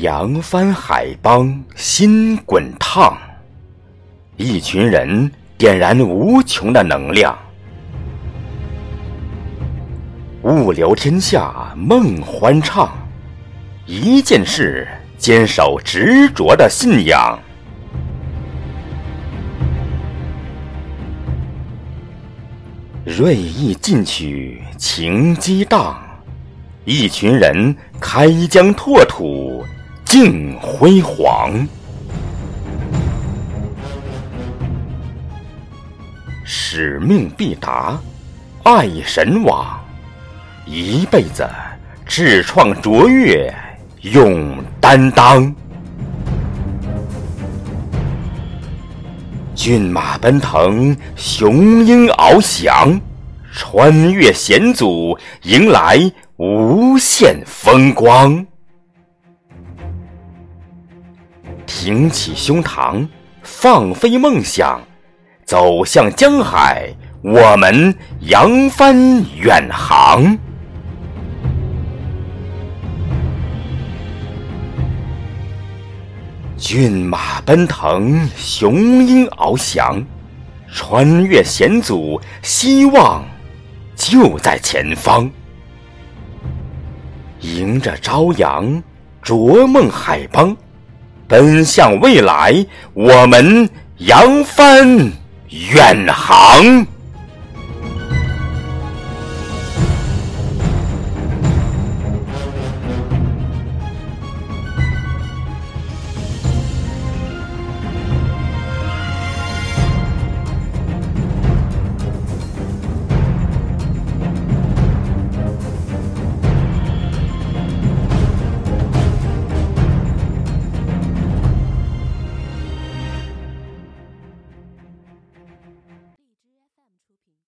扬帆海邦心滚烫，一群人点燃无穷的能量。物流天下梦欢畅，一件事坚守执着的信仰。锐意进取，情激荡，一群人开疆拓土，尽辉煌。使命必达，爱神往，一辈子志创卓越，勇担当。骏马奔腾，雄鹰翱翔，穿越险阻，迎来无限风光。挺起胸膛，放飞梦想，走向江海，我们扬帆远航。骏马奔腾，雄鹰翱翔，穿越险阻，希望就在前方。迎着朝阳，逐梦海邦，奔向未来，我们扬帆远航。